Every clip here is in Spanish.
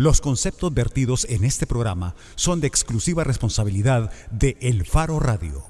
Los conceptos vertidos en este programa son de exclusiva responsabilidad de El Faro Radio.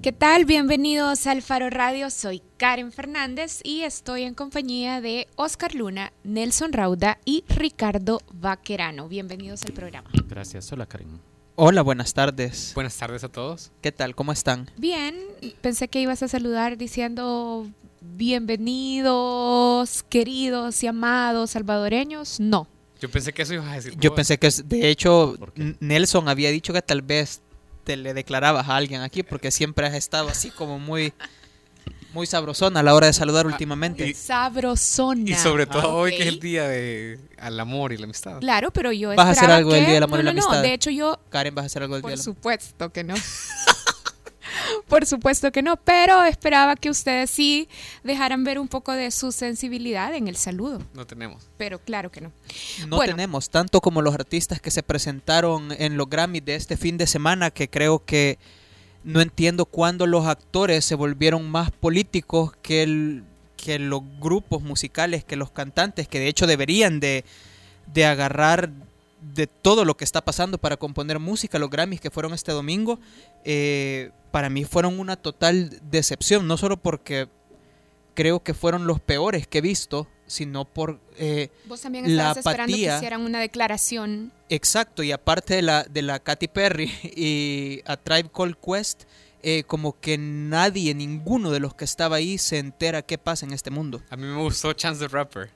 ¿Qué tal? Bienvenidos al Faro Radio. Soy Karen Fernández y estoy en compañía de Oscar Luna, Nelson Rauda y Ricardo Vaquerano. Bienvenidos al programa. Gracias. Hola, Karen. Hola, buenas tardes. Buenas tardes a todos. ¿Qué tal? ¿Cómo están? Bien, pensé que ibas a saludar diciendo bienvenidos, queridos y amados salvadoreños. No. Yo pensé que eso ibas a decir. Yo vos. pensé que, de hecho, ¿Por Nelson había dicho que tal vez te le declarabas a alguien aquí porque siempre has estado así como muy, muy sabrosón a la hora de saludar últimamente. y- Sabrosona. Y sobre todo Ah, hoy ok. que es el día de al amor y la amistad. Claro, pero yo ¿Vas a hacer algo del que- Día del Amor y no, la no, no, Amistad? de hecho yo Karen, ¿vas a hacer algo del Por día? de la- supuesto que no. Por supuesto que no, pero esperaba que ustedes sí dejaran ver un poco de su sensibilidad en el saludo, No tenemos. pero claro que no. No Bueno. tenemos, tanto como los artistas que se presentaron en los Grammys de este fin de semana, que creo que no entiendo cuándo los actores se volvieron más políticos que, el- que los grupos musicales, que los cantantes, que de hecho deberían de, de agarrar de todo lo que está pasando para componer música. Los Grammys que fueron este domingo, eh, para mí fueron una total decepción, no solo porque creo que fueron los peores que he visto, sino por... eh, Vos también La esperando que hicieran una declaración. Exacto, y aparte de la, de la Katy Perry y a Tribe Called Quest, eh, como que nadie, ninguno de los que estaba ahí se entera qué pasa en este mundo. A mí me gustó Chance the Rapper.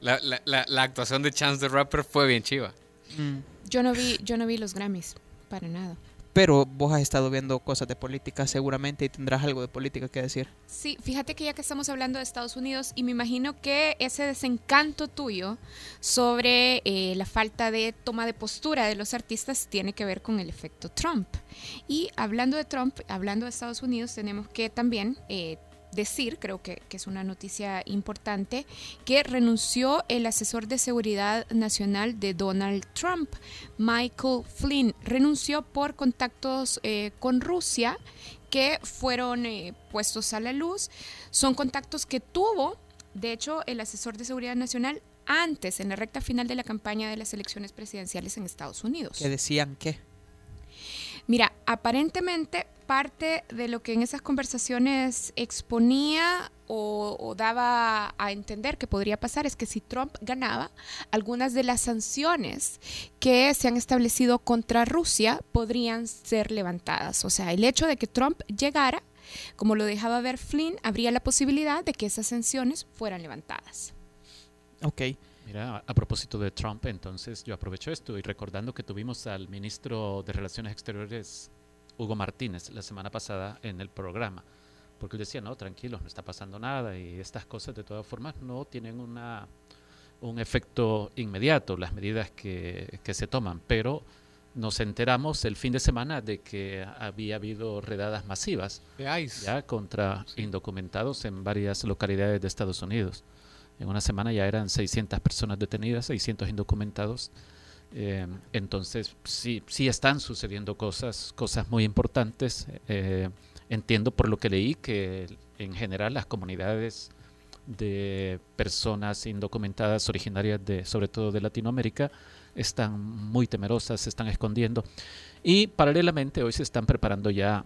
La, la, la, la actuación de Chance the Rapper fue bien chiva. Mm. Yo no vi, yo no vi los Grammys, para nada. Pero vos has estado viendo cosas de política seguramente y tendrás algo de política que decir. Sí, fíjate que ya que estamos hablando de Estados Unidos y me imagino que ese desencanto tuyo sobre eh, la falta de toma de postura de los artistas tiene que ver con el efecto Trump. Y hablando de Trump, hablando de Estados Unidos, tenemos que también eh, decir, creo que, que es una noticia importante, que renunció el asesor de seguridad nacional de Donald Trump, Michael Flynn. Renunció por contactos eh, con Rusia que fueron eh, puestos a la luz. Son contactos que tuvo, de hecho, el asesor de seguridad nacional antes, en la recta final de la campaña de las elecciones presidenciales en Estados Unidos. Que decían que. Mira, aparentemente parte de lo que en esas conversaciones exponía o, daba a entender que podría pasar es que si Trump ganaba, algunas de las sanciones que se han establecido contra Rusia podrían ser levantadas. O sea, el hecho de que Trump llegara, como lo dejaba ver Flynn, habría la posibilidad de que esas sanciones fueran levantadas. Ok. Mira, a- propósito de Trump, entonces yo aprovecho esto y recordando que tuvimos al ministro de Relaciones Exteriores, Hugo Martínez, la semana pasada en el programa, porque él decía, no, tranquilos, no está pasando nada y estas cosas de todas formas no tienen una, un efecto inmediato, las medidas que, que se toman, pero nos enteramos el fin de semana de que había habido redadas masivas ya contra indocumentados en varias localidades de Estados Unidos. En una semana ya eran 600 personas detenidas, 600 indocumentados. Eh, entonces, sí, sí están sucediendo cosas, cosas muy importantes. Eh, entiendo por lo que leí que en general las comunidades de personas indocumentadas originarias de, sobre todo de Latinoamérica, están muy temerosas, se están escondiendo. Y paralelamente hoy se están preparando ya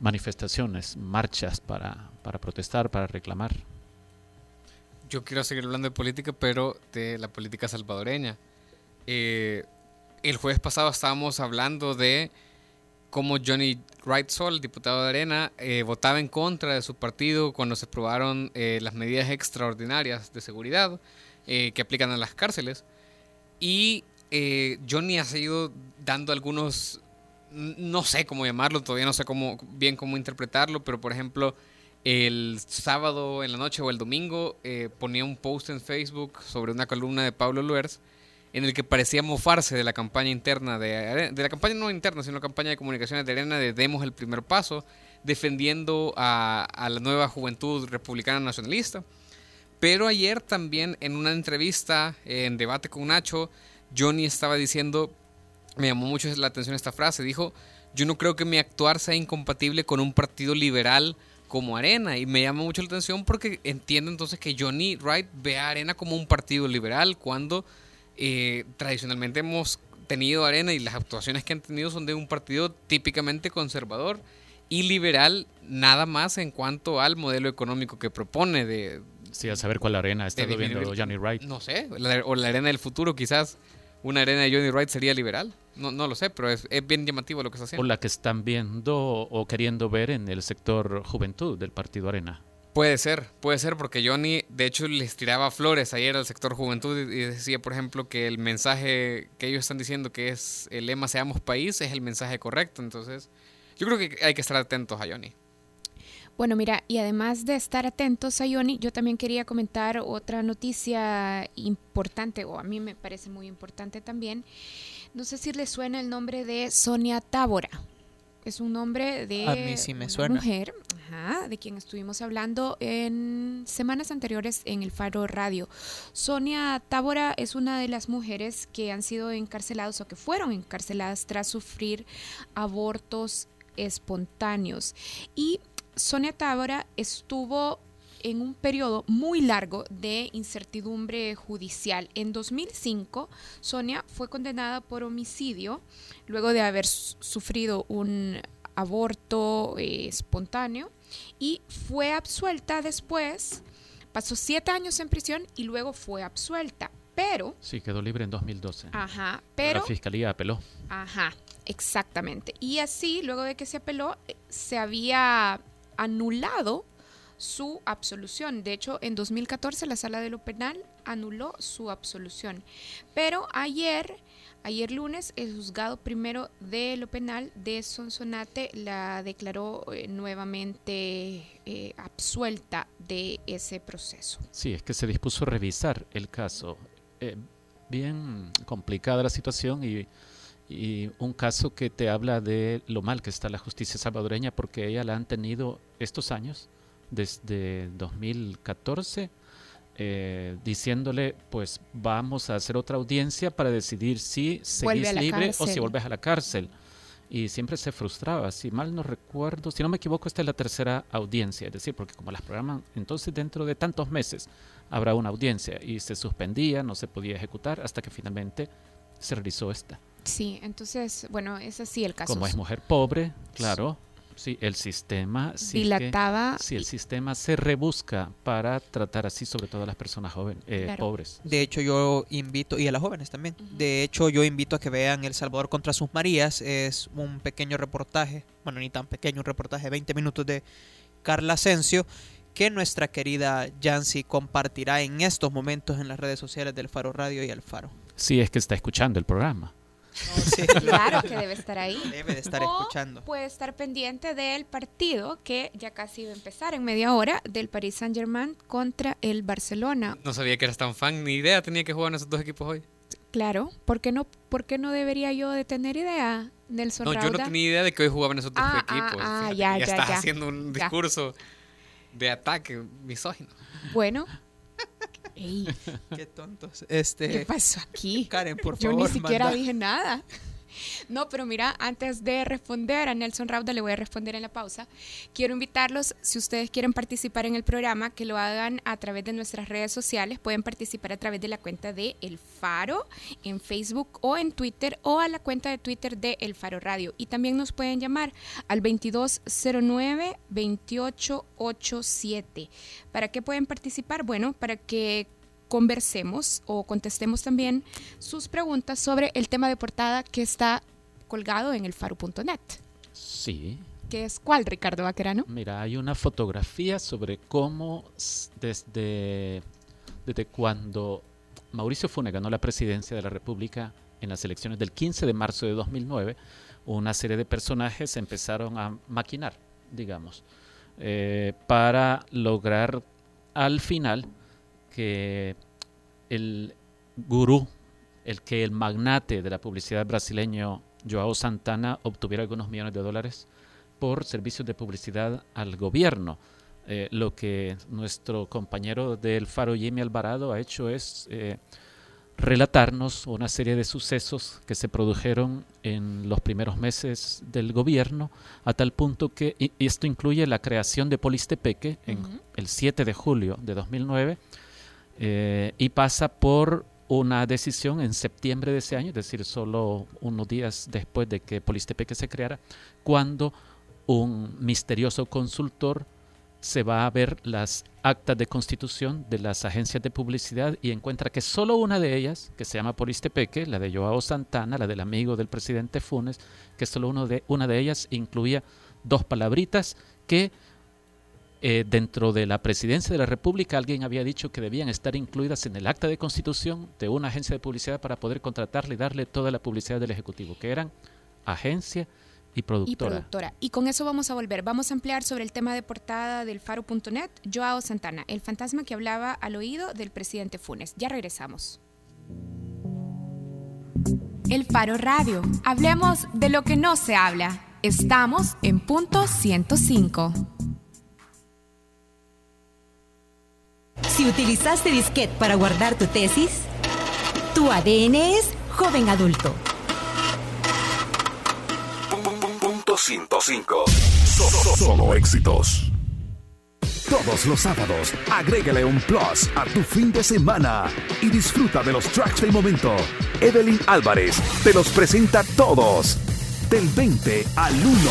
manifestaciones, marchas para, para protestar, para reclamar. Yo quiero seguir hablando de política, pero de la política salvadoreña. Eh, el jueves pasado estábamos hablando de cómo Johnny Wright Sol, diputado de Arena, eh, votaba en contra de su partido cuando se aprobaron eh, las medidas extraordinarias de seguridad eh, que aplican a las cárceles. Y eh, Johnny ha seguido dando algunos, no sé cómo llamarlo, todavía no sé cómo, bien cómo interpretarlo, pero por ejemplo, el sábado en la noche o el domingo eh, ponía un post en Facebook sobre una columna de Pablo Luers en el que parecía mofarse de la campaña interna de, Are- de la campaña no interna, sino la campaña de comunicaciones de Arena de Demos el primer paso, defendiendo a, a la nueva juventud republicana nacionalista. Pero ayer también en una entrevista en debate con Nacho, Johnny estaba diciendo, me llamó mucho la atención esta frase, dijo, yo no creo que mi actuar sea incompatible con un partido liberal como Arena. Y me llama mucho la atención porque entiendo entonces que Johnny Wright ve a Arena como un partido liberal cuando eh, tradicionalmente hemos tenido arena y las actuaciones que han tenido son de un partido típicamente conservador y liberal, nada más en cuanto al modelo económico que propone de... Sí, a saber cuál arena está viendo Johnny Wright. No sé, la- o la arena del futuro quizás. Una arena de Johnny Wright sería liberal. No, no lo sé, pero es, es bien llamativo lo que está O haciendo. la que están viendo o queriendo ver en el sector juventud del Partido Arena. Puede ser, puede ser, porque Johnny de hecho les tiraba flores ayer al sector juventud y y decía, por ejemplo, que el mensaje que ellos están diciendo que es el lema Seamos País es el mensaje correcto. Entonces, yo creo que hay que estar atentos a Johnny. Bueno, mira, y además de estar atentos a Ioni, yo también quería comentar otra noticia importante, o a mí me parece muy importante también. No sé si le suena el nombre de Sonia Tábora. Es un nombre de A mí sí me una suena. mujer, ajá, de quien estuvimos hablando en semanas anteriores en el Faro Radio. Sonia Tábora es una de las mujeres que han sido encarceladas o que fueron encarceladas tras sufrir abortos espontáneos. Y Sonia Tábora estuvo en un periodo muy largo de incertidumbre judicial. En 2005, Sonia fue condenada por homicidio luego de haber su- sufrido un aborto eh, espontáneo y fue absuelta después. Pasó siete años en prisión y luego fue absuelta. Pero, Sí, quedó libre en 2012. ajá, pero La fiscalía apeló. Ajá, exactamente. Y así, luego de que se apeló, eh, se había anulado su absolución. De hecho, en 2014 la sala de lo penal anuló su absolución. Pero ayer, ayer lunes, el juzgado primero de lo penal de Sonsonate la declaró eh, nuevamente eh, absuelta de ese proceso. Sí, es que se dispuso a revisar el caso. Eh, bien complicada la situación y, y un caso que te habla de lo mal que está la justicia salvadoreña porque ella la han tenido estos años, desde 2014, eh, diciéndole, pues vamos a hacer otra audiencia para decidir si seguís libre o si vuelves a la cárcel. Y siempre se frustraba, si mal no recuerdo, si no me equivoco, esta es la tercera audiencia, es decir, porque como las programan, entonces dentro de tantos meses habrá una audiencia y se suspendía, no se podía ejecutar hasta que finalmente se realizó esta. Sí, entonces, bueno, es así el caso. Como es mujer pobre, claro, sí, el sistema sí que- dilataba sí, el sistema se rebusca para tratar así sobre todo a las personas jóvenes, eh, Claro. pobres. De hecho, yo invito, y a las jóvenes también, de hecho, yo invito a que vean El Salvador contra sus Marías. Es un pequeño reportaje, bueno, ni tan pequeño, un reportaje de 20 minutos de Carla Asensio, que nuestra querida Yancy compartirá en estos momentos en las redes sociales del Faro Radio y El Faro. Sí, es que está escuchando el programa. Sí, Claro que debe estar ahí. Debe de estar O escuchando. Puede estar pendiente del partido que ya casi va a empezar en media hora del Paris Saint Germain contra el Barcelona. No sabía que eras tan fan, ni idea tenía que jugar en esos dos equipos hoy. Claro, ¿por qué no, por qué no debería yo de tener idea, Nelson No, yo no tenía idea de que hoy jugaban esos dos Ah, ah, equipos. ah, Fíjate, ya, ya, estás ya. haciendo un Ya. discurso de ataque misógino. Bueno. Ey, Qué tontos. ¿Qué Este, pasó aquí? Karen, por Yo favor, ni siquiera manda- dije nada. No, pero mira, antes de responder a Nelson Rauda, le voy a responder en la pausa. Quiero invitarlos, si ustedes quieren participar en el programa, que lo hagan a través de nuestras redes sociales. Pueden participar a través de la cuenta de El Faro en Facebook o en Twitter o a la cuenta de Twitter de El Faro Radio. Y también nos pueden llamar al 2209-2887. ¿Para qué pueden participar? Bueno, para que conversemos o contestemos también sus preguntas sobre el tema de portada que está colgado en el faro.net. Sí, ¿Qué es cuál, Ricardo Vaquerano? Mira, hay una fotografía sobre cómo desde, desde cuando Mauricio Funes ganó la presidencia de la República en las elecciones del 15 de marzo de 2009, una serie de personajes empezaron a maquinar, digamos, eh, para lograr al final que el gurú, el que el magnate de la publicidad brasileño Joao Santana obtuviera algunos millones de dólares por servicios de publicidad al gobierno. Eh, lo que nuestro compañero del Faro Jimmy Alvarado ha hecho es eh, relatarnos una serie de sucesos que se produjeron en los primeros meses del gobierno, a tal punto que, y, esto incluye la creación de Polistepeque en Ujú. el 7 de julio de 2009, eh, y pasa por una decisión en septiembre de ese año, es decir, solo unos días después de que Polistepeque se creara, cuando un misterioso consultor se va a ver las actas de constitución de las agencias de publicidad y encuentra que solo una de ellas, que se llama Polistepeque, la de Joao Santana, la del amigo del presidente Funes, que solo uno de, una de ellas incluía dos palabritas que eh, dentro de la presidencia de la República alguien había dicho que debían estar incluidas en el acta de constitución de una agencia de publicidad para poder contratarle y darle toda la publicidad del Ejecutivo, que eran agencia y productora. Y productora. Y con eso vamos a volver. Vamos a ampliar sobre el tema de portada del faro.net, Joao Santana, el fantasma que hablaba al oído del presidente Funes. Ya regresamos. El Faro Radio. Hablemos de lo que no se habla. Estamos en punto 105. Si utilizaste disquete para guardar tu tesis, tu ADN es joven adulto. Punto 105. Solo éxitos. Todos los sábados, agrégale un plus a tu fin de semana y disfruta de los tracks del momento. Evelyn Álvarez te los presenta todos del 20 al 1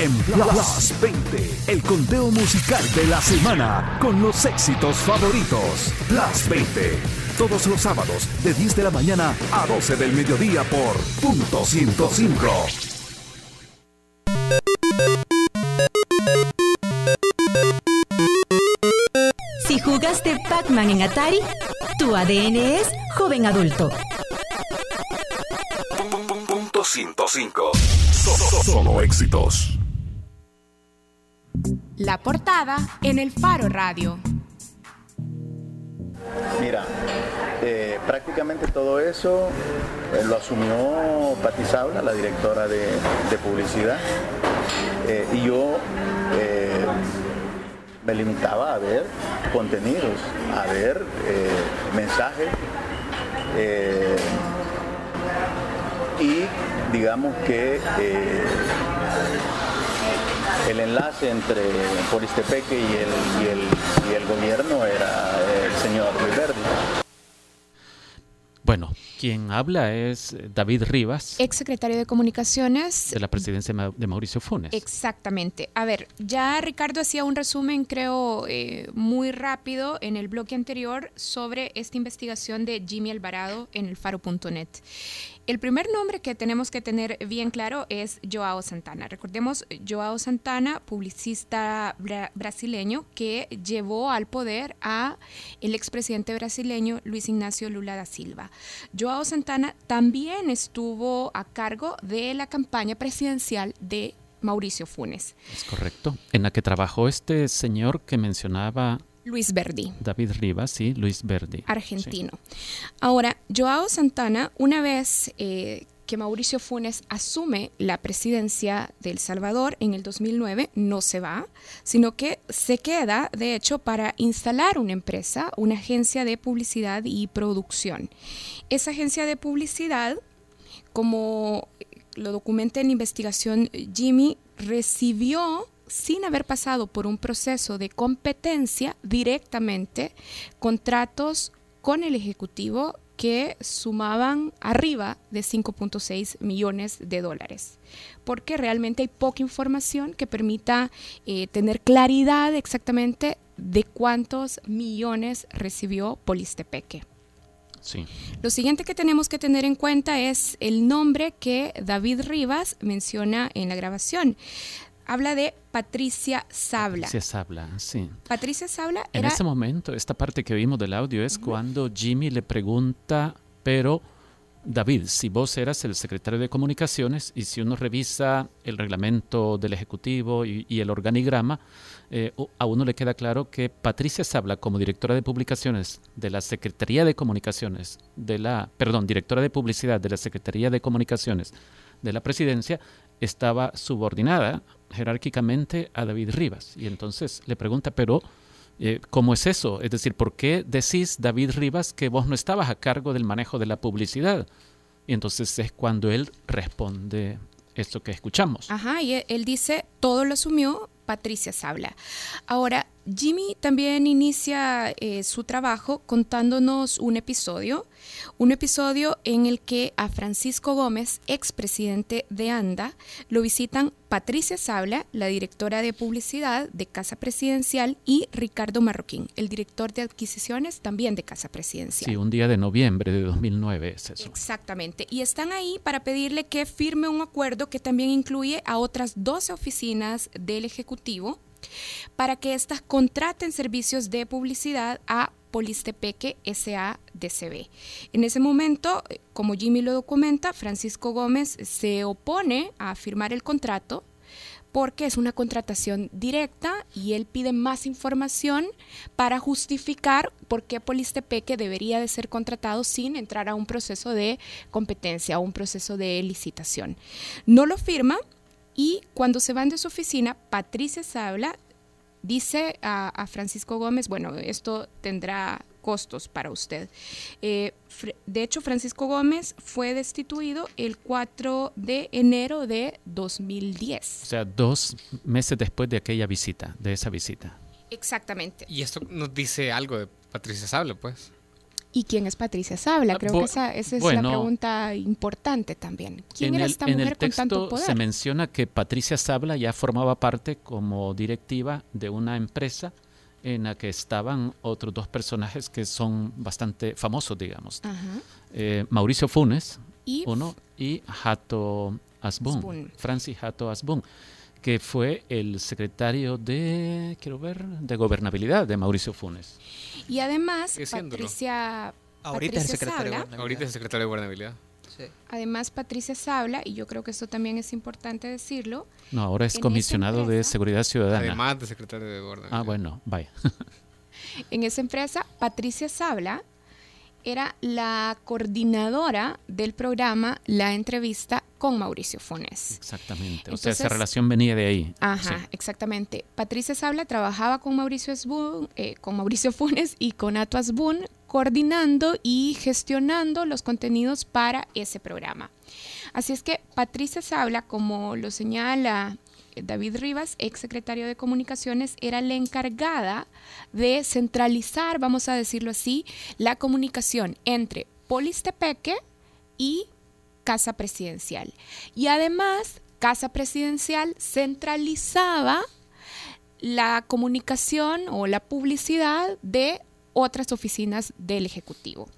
en Plus 20, el conteo musical de la semana con los éxitos favoritos. Plus 20, todos los sábados de 10 de la mañana a 12 del mediodía por punto 105. Si jugaste Pac-Man en Atari, tu ADN es joven adulto. 105. Solo éxitos. La portada en el Faro Radio. Mira, eh, prácticamente todo eso eh, lo asumió Pati Sabla, la directora de, publicidad, eh, y yo me limitaba a ver contenidos, a ver mensajes y digamos que eh, el enlace entre Polistepeque y el, y el, y el gobierno era el señor Riverdi. Bueno, quien habla es David Rivas. Ex secretario de Comunicaciones. De la presidencia de Mauricio Funes. Exactamente. A ver, ya Ricardo hacía un resumen, creo, eh, muy rápido en el bloque anterior sobre esta investigación de Jimmy Alvarado en el faro.net. El primer nombre que tenemos que tener bien claro es Joao Santana. Recordemos, Joao Santana, publicista brasileño que llevó al poder a el expresidente brasileño Luis Ignacio Lula da Silva. Joao Santana también estuvo a cargo de la campaña presidencial de Mauricio Funes. Es correcto. En la que trabajó este señor que mencionaba Luis Verdi. David Rivas, sí, Luis Verdi. Argentino. Ahora, Joao Santana, una vez eh, que Mauricio Funes asume la presidencia de El Salvador en el 2009, no se va, sino que se queda, de hecho, para instalar una empresa, una agencia de publicidad y producción. Esa agencia de publicidad, como lo documenta en investigación Jimmy, recibió sin haber pasado por un proceso de competencia directamente contratos con el Ejecutivo que sumaban arriba de 5.6 millones de dólares, porque realmente hay poca información que permita eh, tener claridad exactamente de cuántos millones recibió Polistepeque. Sí. Lo siguiente que tenemos que tener en cuenta es el nombre que David Rivas menciona en la grabación habla de Patricia Sabla. Patricia Sabla, sí. Patricia Sabla En ese momento, esta parte que vimos del audio es cuando Jimmy le pregunta, pero David, si vos eras el secretario de comunicaciones y si uno revisa el reglamento del Ejecutivo y, el organigrama, eh, a uno le queda claro que Patricia Sabla, como directora de publicaciones de la Secretaría de Comunicaciones, de la, perdón, directora de publicidad de la Secretaría de Comunicaciones de la Presidencia, estaba subordinada jerárquicamente a David Rivas. Y entonces le pregunta, pero eh, ¿cómo es eso? Es decir, ¿por qué decís, David Rivas, que vos no estabas a cargo del manejo de la publicidad? Y entonces es cuando él responde esto que escuchamos. Ajá, y él dice, todo lo asumió Patricia Sabla. Ahora, Jimmy también inicia eh, su trabajo contándonos un episodio, un episodio en el que a Francisco Gómez, expresidente de ANDA, lo visitan Patricia Sabla, la directora de publicidad de Casa Presidencial, y Ricardo Marroquín, el director de adquisiciones también de Casa Presidencial. Sí, un día de noviembre de 2009 es eso. Exactamente. Y están ahí para pedirle que firme un acuerdo que también incluye a otras 12 oficinas del Ejecutivo para que éstas contraten servicios de publicidad a Polistepeque SADCB. En ese momento, como Jimmy lo documenta, Francisco Gómez se opone a firmar el contrato porque es una contratación directa y él pide más información para justificar por qué Polistepeque debería de ser contratado sin entrar a un proceso de competencia, o un proceso de licitación. No lo firma y cuando se van de su oficina, Patricia Sabla dice a, Francisco Gómez, bueno, esto tendrá costos para usted. Eh, de hecho, Francisco Gómez fue destituido el 4 de enero de 2010. O sea, dos meses después de aquella visita, de esa visita. Exactamente. Y esto nos dice algo de Patricia Sabla, pues. ¿Y quién es Patricia Sabla? Creo que esa, es la pregunta importante también. ¿Quién era esta mujer con tanto poder? Se menciona que Patricia Sabla ya formaba parte como directiva de una empresa en la que estaban otros dos personajes que son bastante famosos, digamos. Eh, Mauricio Funes, ¿Y? uno, y Hato Asbun, Francis Hato Asbun que fue el secretario de, quiero ver, de gobernabilidad de Mauricio Funes. Y además, Patricia, Ahorita es secretario de gobernabilidad. Ahorita es el secretario de gobernabilidad. Además, Patricia Sabla, y yo creo que esto también es importante decirlo. No, ahora es comisionado de Seguridad Ciudadana. Además de secretario de gobernabilidad. Ah, bueno, vaya. en esa empresa, Patricia Sabla era la coordinadora del programa La Entrevista con Mauricio Funes. Exactamente, o sea, esa relación venía de ahí. Ajá, exactamente. Patricia Sabla trabajaba con Mauricio, eh, con Mauricio Funes y con Ato Asbun, coordinando y gestionando los contenidos para ese programa. Así es que Patricia Sabla, como lo señala David Rivas, ex secretario de Comunicaciones, era la encargada de centralizar, vamos a decirlo así, la comunicación entre Polistepeque y Casa Presidencial. Y además, Casa Presidencial centralizaba la comunicación o la publicidad de otras oficinas del Ejecutivo.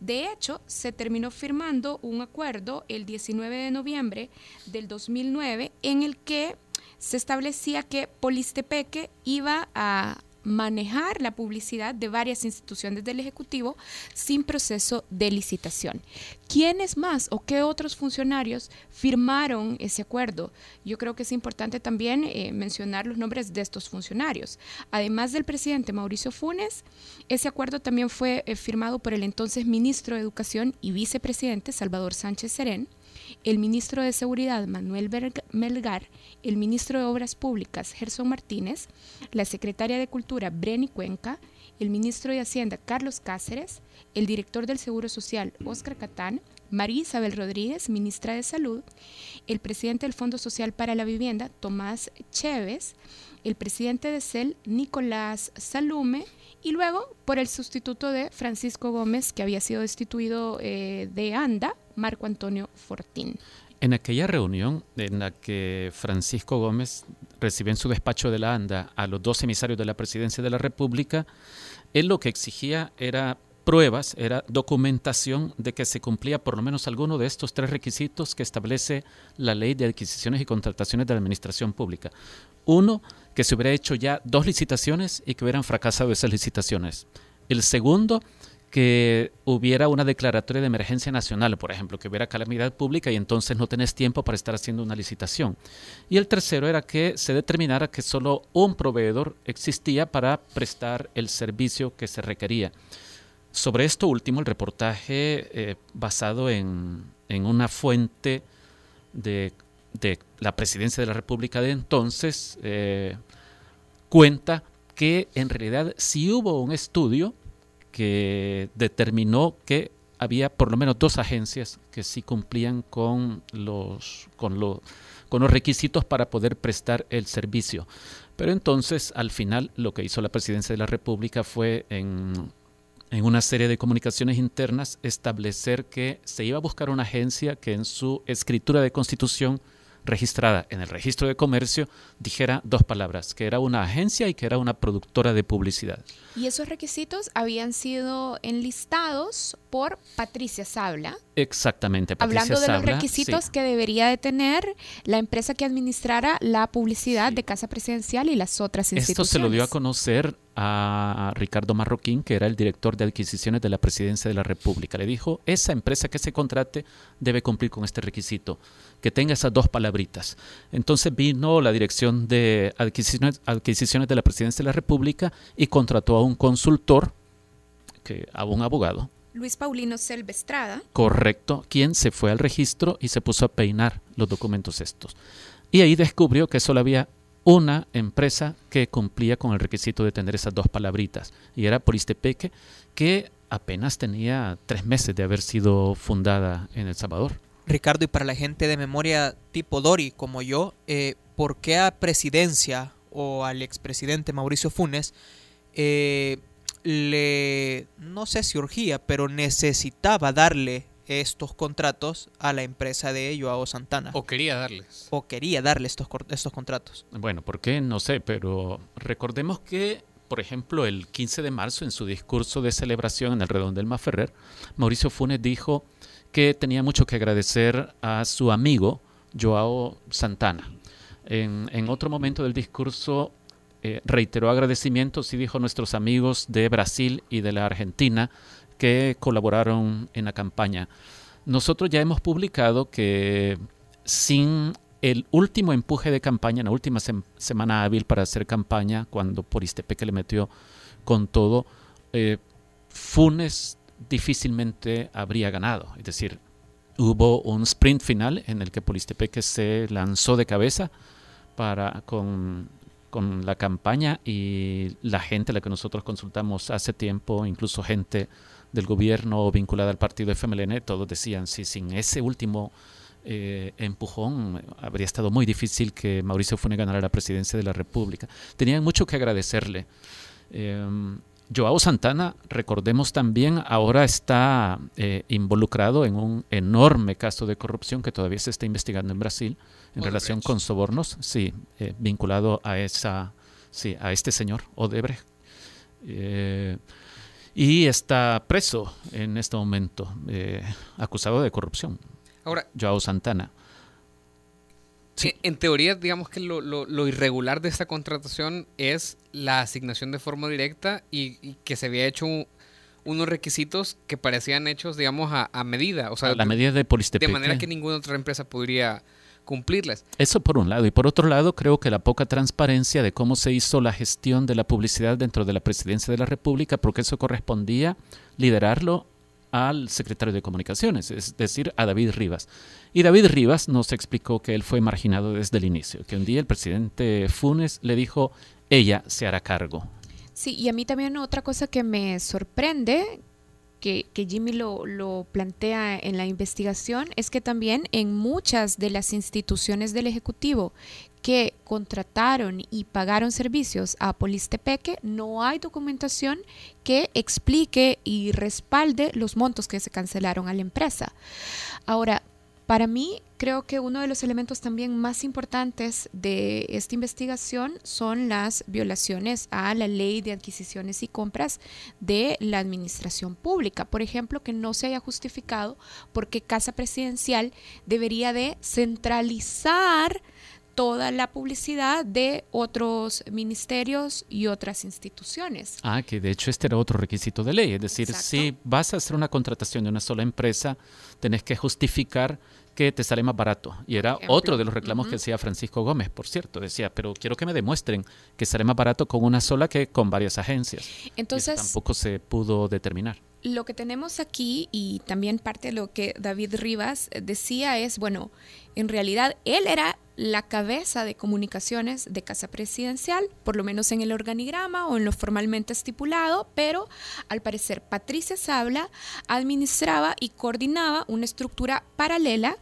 De hecho, se terminó firmando un acuerdo el 19 de noviembre del 2009 en el que se establecía que Polistepeque iba a manejar la publicidad de varias instituciones del Ejecutivo sin proceso de licitación. ¿Quiénes más o qué otros funcionarios firmaron ese acuerdo? Yo creo que es importante también eh, mencionar los nombres de estos funcionarios. Además del presidente Mauricio Funes, ese acuerdo también fue eh, firmado por el entonces ministro de Educación y vicepresidente Salvador Sánchez Serén, el ministro de Seguridad Manuel Melgar, el ministro de Obras Públicas Gerson Martínez, la secretaria de Cultura Breni Cuenca, el ministro de Hacienda Carlos Cáceres, el director del Seguro Social Óscar Catán, María Isabel Rodríguez, ministra de Salud, el presidente del Fondo Social para la Vivienda Tomás Chévez, el presidente de CEL Nicolás Salume y luego por el sustituto de Francisco Gómez que había sido destituido eh, de ANDA, Marco Antonio Fortín. En aquella reunión en la que Francisco Gómez recibió en su despacho de la ANDA a los dos emisarios de la presidencia de la República, él lo que exigía era pruebas, era documentación de que se cumplía por lo menos alguno de estos tres requisitos que establece la ley de adquisiciones y contrataciones de la administración pública. Uno, que se hubiera hecho ya dos licitaciones y que hubieran fracasado esas licitaciones. El segundo, que hubiera una declaratoria de emergencia nacional, por ejemplo, que hubiera calamidad pública y entonces no tenés tiempo para estar haciendo una licitación. Y el tercero era que se determinara que solo un proveedor existía para prestar el servicio que se requería. Sobre esto último, el reportaje eh, basado en, una fuente de, la presidencia de la República de entonces eh, cuenta que en realidad sí hubo un estudio que determinó que había por lo menos dos agencias que sí cumplían con los, con lo- con los requisitos para poder prestar el servicio. Pero entonces, al final, lo que hizo la presidencia de la República fue en, en una serie de comunicaciones internas establecer que se iba a buscar una agencia que en su escritura de constitución registrada en el registro de comercio dijera dos palabras, que era una agencia y que era una productora de publicidad. Y esos requisitos habían sido enlistados por Patricia Sabla, Exactamente. Patricia hablando de los requisitos sí. que debería de tener la empresa que administrara la publicidad de Casa Presidencial y las otras Esto instituciones. se lo dio a conocer a Ricardo Marroquín, que era el director de adquisiciones de la Presidencia de la República. Le dijo, esa empresa que se contrate debe cumplir con este requisito, que tenga esas dos palabritas. Entonces vino la Dirección de Adquisiciones, adquisiciones de la Presidencia de la República y contrató a un consultor, que, a un abogado, Luis Paulino Selvestrada. correcto, quien se fue al registro y se puso a peinar los documentos estos. Y ahí descubrió que solo había una empresa que cumplía con el requisito de tener esas dos palabritas, y era Poristepeque, que apenas tenía tres meses de haber sido fundada en El Salvador. Ricardo, y para la gente de memoria tipo Dori como yo, eh, ¿por qué a presidencia o al expresidente Mauricio Funes eh, le, no sé si urgía, pero necesitaba darle estos contratos a la empresa de Joao Santana? O quería darles. o quería darle estos, estos contratos. Bueno, ¿por qué? No sé, pero recordemos que, por ejemplo, el 15 de marzo, en su discurso de celebración en el Redondel Maferrer, Mauricio Funes dijo que tenía mucho que agradecer a su amigo Joao Santana. En, en otro momento del discurso eh, reiteró agradecimientos y dijo nuestros amigos de Brasil y de la Argentina que colaboraron en la campaña. Nosotros ya hemos publicado que sin el último empuje de campaña, en la última sem- semana hábil para hacer campaña, cuando Poristepeque le metió con todo, eh, Funes difícilmente habría ganado. Es decir, hubo un sprint final en el que Poristepeque se lanzó de cabeza para con, con la campaña y la gente a la que nosotros consultamos hace tiempo, incluso gente del gobierno vinculada al partido FMLN, todos decían, si sin ese último eh, empujón habría estado muy difícil que Mauricio Funes ganara la presidencia de la República. Tenían mucho que agradecerle. Eh, Joao Santana, recordemos también, ahora está eh, involucrado en un enorme caso de corrupción que todavía se está investigando en Brasil en Odebrecht. relación con sobornos, sí, eh, vinculado a esa, sí, a este señor Odebrecht. Eh, y está preso en este momento, eh, acusado de corrupción. Ahora, Joao Santana. Sí. en, teoría, digamos que lo, lo- lo irregular de esta contratación es la asignación de forma directa y, y que se había hecho un- unos requisitos que parecían hechos, digamos, a, a medida. O sea, a la medida de Polistepeque. de manera que ninguna otra empresa podría cumplirlas. Eso por un lado. Y por otro lado, creo que la poca transparencia de cómo se hizo la gestión de la publicidad dentro de la presidencia de la República, porque eso correspondía liderarlo al secretario de Comunicaciones, es decir, a David Rivas. Y David Rivas nos explicó que él fue marginado desde el inicio, que un día el presidente Funes le dijo, ella se hará cargo. Sí, y a mí también otra cosa que me sorprende, que, Jimmy lo, lo plantea en la investigación, es que también en muchas de las instituciones del Ejecutivo que contrataron y pagaron servicios a Polistepeque, no hay documentación que explique y respalde los montos que se cancelaron a la empresa. Ahora, para mí, creo que uno de los elementos también más importantes de esta investigación son las violaciones a la ley de adquisiciones y compras de la administración pública. Por ejemplo, que no se haya justificado porque Casa Presidencial debería de centralizar toda la publicidad de otros ministerios y otras instituciones. Ah, que de hecho este era otro requisito de ley. Es decir, Exacto. si vas a hacer una contratación de una sola empresa, tenés que justificar que te sale más barato. Y era otro de los reclamos que hacía Francisco Gómez, por cierto. Decía, pero quiero que me demuestren que sale más barato con una sola que con varias agencias. Eso Entonces, tampoco se pudo determinar. lo que tenemos aquí y también parte de lo que David Rivas decía es, bueno, en realidad él era la cabeza de comunicaciones de Casa Presidencial, por lo menos en el organigrama o en lo formalmente estipulado, pero al parecer Patricia Sabla administraba y coordinaba una estructura paralela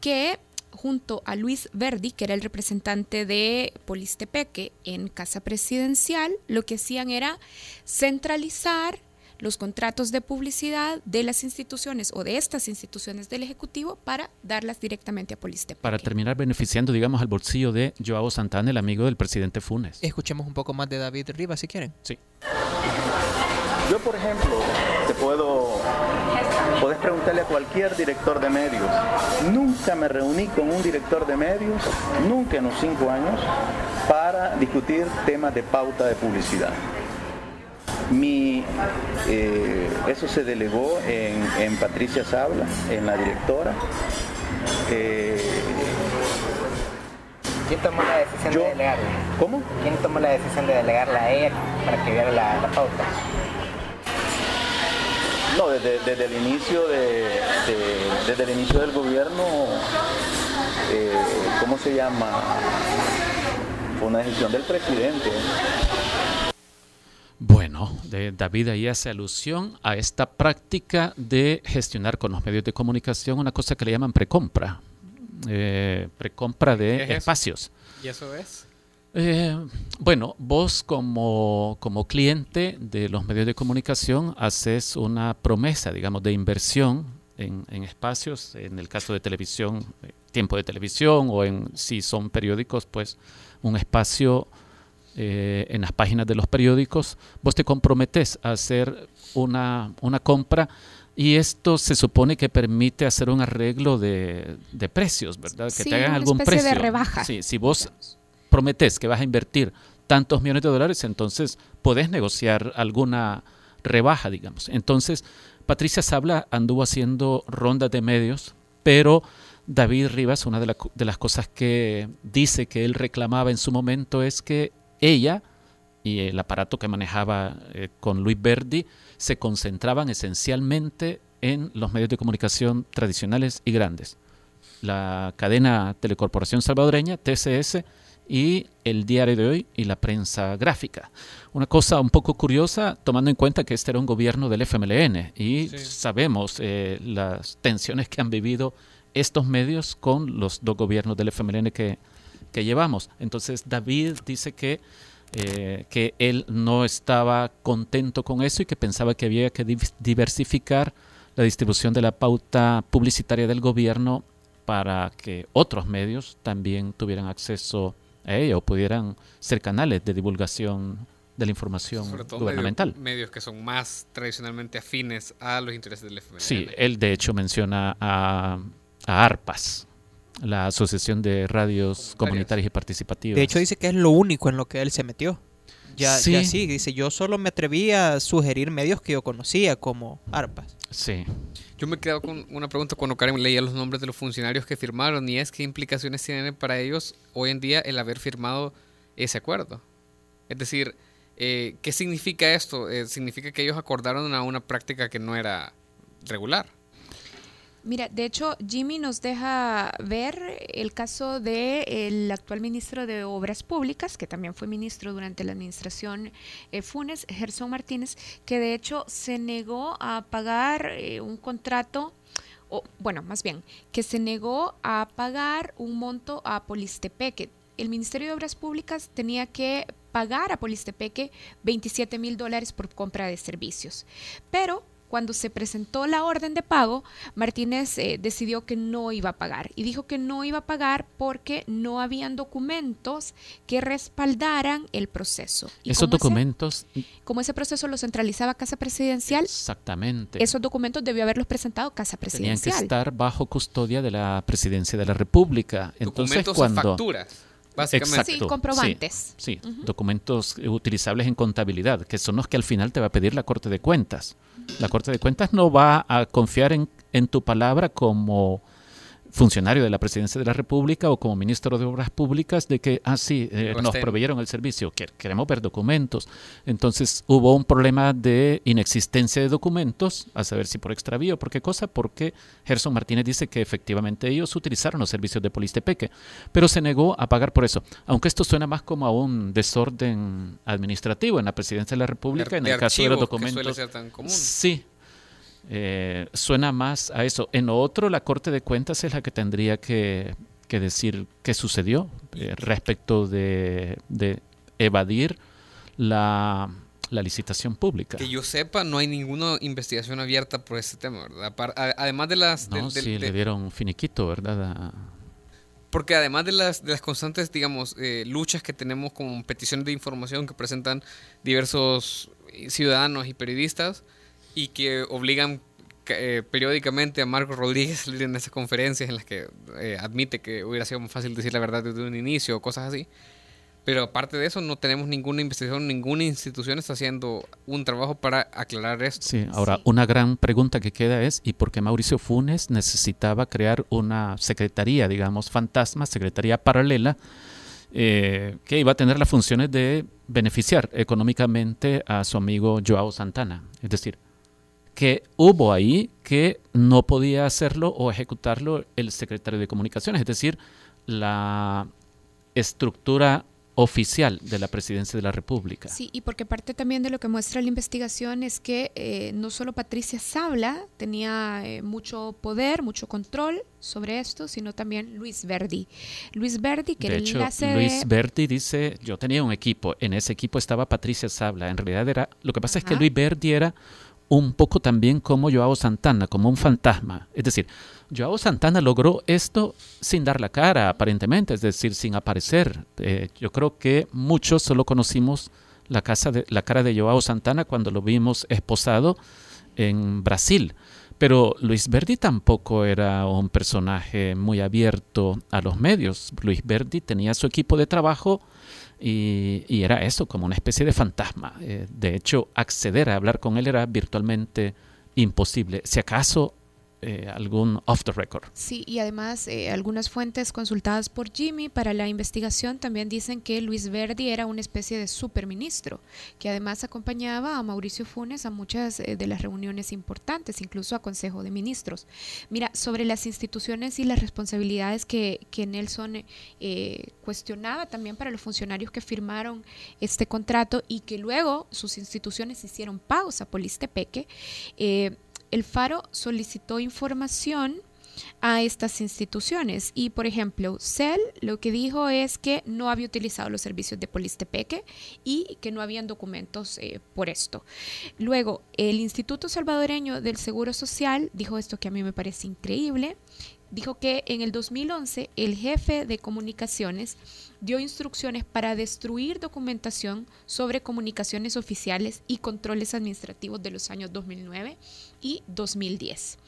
que junto a Luis Verdi, que era el representante de Polistepeque en Casa Presidencial, lo que hacían era centralizar los contratos de publicidad de las instituciones o de estas instituciones del Ejecutivo para darlas directamente a Polistepeque. Para terminar beneficiando, digamos, al bolsillo de Joao Santana, el amigo del presidente Funes. Escuchemos un poco más de David Rivas si quieren. Sí. Yo, por ejemplo, te puedo, puedes preguntarle a cualquier director de medios. Nunca me reuní con un director de medios, nunca en los cinco años, para discutir temas de pauta de publicidad. Mi, eh, eso se delegó en, en, Patricia Sabla, en la directora. Eh, ¿Quién tomó la decisión yo, de delegarla? ¿Cómo? ¿Quién tomó la decisión de delegarla a ella para que viera la, la pauta? No, desde, desde el inicio de, de, desde el inicio del gobierno, eh, ¿cómo se llama? Fue una decisión del presidente. Bueno, de David ahí hace alusión a esta práctica de gestionar con los medios de comunicación una cosa que le llaman precompra, eh, precompra de es espacios. ¿Y eso es? Eh, bueno, vos como, como cliente de los medios de comunicación haces una promesa, digamos, de inversión en, en espacios, en el caso de televisión, eh, tiempo de televisión o en si son periódicos, pues un espacio eh, en las páginas de los periódicos, vos te comprometes a hacer una, una compra y esto se supone que permite hacer un arreglo de, de precios, ¿verdad? Que Sí, te hagan una algún precio. de rebaja. Sí, si vos prometes que vas a invertir tantos millones de dólares, entonces podés negociar alguna rebaja, digamos. Entonces, Patricia Sabla anduvo haciendo rondas de medios, pero David Rivas, una de, la- de las cosas que dice que él reclamaba en su momento es que ella y el aparato que manejaba eh, con Luis Verdi se concentraban esencialmente en los medios de comunicación tradicionales y grandes. La cadena Telecorporación Salvadoreña, TCS, y el diario de hoy y la prensa gráfica. Una cosa un poco curiosa, tomando en cuenta que este era un gobierno del FMLN y Sí. sabemos eh, las tensiones que han vivido estos medios con los dos gobiernos del FMLN que, que llevamos. Entonces David dice que, eh, que él no estaba contento con eso y que pensaba que había que div- diversificar la distribución de la pauta publicitaria del gobierno para que otros medios también tuvieran acceso a ella o pudieran ser canales de divulgación de la información Sobre todo gubernamental. medios, medios que son más tradicionalmente afines a los intereses del FMLN. Sí, él de hecho menciona a, a ARPAS, la Asociación de Radios Comunitarias y Participativas. De hecho, dice que es lo único en lo que él se metió. Ya Sí. ya sí, dice, yo solo me atreví a sugerir medios que yo conocía como ARPAS. Sí. Yo me he quedado con una pregunta cuando Karen leía los nombres de los funcionarios que firmaron y es qué implicaciones tiene para ellos hoy en día el haber firmado ese acuerdo. Es decir, eh, ¿qué significa esto? Eh, significa que ellos acordaron a una práctica que no era regular. Mira, de hecho, Jimmy nos deja ver el caso del actual ministro de Obras Públicas, que también fue ministro durante la administración eh, Funes, Gerson Martínez, que de hecho se negó a pagar eh, un contrato, o bueno, más bien, que se negó a pagar un monto a Polistepeque. El Ministerio de Obras Públicas tenía que pagar a Polistepeque 27 mil dólares por compra de servicios, pero cuando se presentó la orden de pago, Martínez eh, decidió que no iba a pagar y dijo que no iba a pagar porque no habían documentos que respaldaran el proceso. Y Esos como ese- documentos, como ese proceso lo centralizaba Casa Presidencial, exactamente, esos documentos debió haberlos presentado Casa tenían que Presidencial. estar bajo custodia de la Presidencia de la República. Entonces, Documentos cuando... o facturas, básicamente. Sí, Exacto, comprobantes. Sí, sí, documentos utilizables en contabilidad, que son los que al final te va a pedir la Corte de Cuentas. La Corte de Cuentas no va a confiar en, en tu palabra como funcionario de la presidencia de la República o como ministro de Obras Públicas de que, ah, sí, eh, nos proveyeron el servicio, que queremos ver documentos. Entonces hubo un problema de inexistencia de documentos, a saber si por extravío por qué cosa, porque Gerson Martínez dice que efectivamente ellos utilizaron los servicios de Polistepeque, pero se negó a pagar por eso. Aunque esto suena más como a un desorden administrativo en la presidencia de la República, en el caso de los documentos. Sí, eh, suena más a eso. En lo otro, la Corte de Cuentas es la que tendría que, decir qué sucedió eh, respecto de, evadir la, licitación pública. Que yo sepa, no hay ninguna investigación abierta por este tema, ¿verdad? Además de las... No, sí, le dieron finiquito, ¿verdad? Porque además de las, de las constantes, digamos, eh, luchas que tenemos con peticiones de información que presentan diversos ciudadanos y periodistas, y que obligan eh, periódicamente a Marco Rodríguez a salir en esas conferencias en las que eh, admite que hubiera sido más fácil decir la verdad desde un inicio o cosas así. Pero aparte de eso, no tenemos ninguna investigación, ninguna institución está haciendo un trabajo para aclarar esto. Sí, ahora una gran pregunta que queda es, ¿y por qué Mauricio Funes necesitaba crear una secretaría, digamos, fantasma, secretaría paralela, eh, que iba a tener las funciones de beneficiar económicamente a su amigo Joao Santana? Es decir, que hubo ahí que no podía hacerlo o ejecutarlo el secretario de comunicaciones, es decir, la estructura oficial de la presidencia de la República. Sí, y porque parte también de lo que muestra la investigación es que eh, no solo Patricia Sabla tenía eh, mucho poder, mucho control sobre esto, sino también Luis Verdi. Luis Verdi, que de era hecho, el Luis Verdi dice, yo tenía un equipo, en ese equipo estaba Patricia Sabla, en realidad era, lo que pasa es que Luis Verdi era un poco también como Joao Santana, como un fantasma. Es decir, Joao Santana logró esto sin dar la cara, aparentemente, es decir, sin aparecer. Eh, yo creo que muchos solo conocimos la, casa de, la cara de Joao Santana cuando lo vimos esposado en Brasil. Pero Luis Verdi tampoco era un personaje muy abierto a los medios. Luis Verdi tenía su equipo de trabajo y, era eso, como una especie de fantasma. Eh, de hecho, acceder a hablar con él era virtualmente imposible. Si acaso eh, algún off the record. Sí, y además eh, algunas fuentes consultadas por Jimmy para la investigación también dicen que Luis Verdi era una especie de superministro, que además acompañaba a Mauricio Funes a muchas eh, de las reuniones importantes, incluso a Consejo de Ministros. Mira, sobre las instituciones y las responsabilidades que, que Nelson cuestionaba también para los funcionarios que firmaron este contrato y que luego sus instituciones hicieron pagos a Polistepeque, eh, el Faro solicitó información a estas instituciones y por ejemplo CEL lo que dijo es que no había utilizado los servicios de Polistepeque y que no habían documentos eh, por esto. Luego el Instituto Salvadoreño del Seguro Social dijo esto que a mí me parece increíble. Dijo que en el 2011 el jefe de comunicaciones dio instrucciones para destruir documentación sobre comunicaciones oficiales y controles administrativos de los años 2009 y 2010.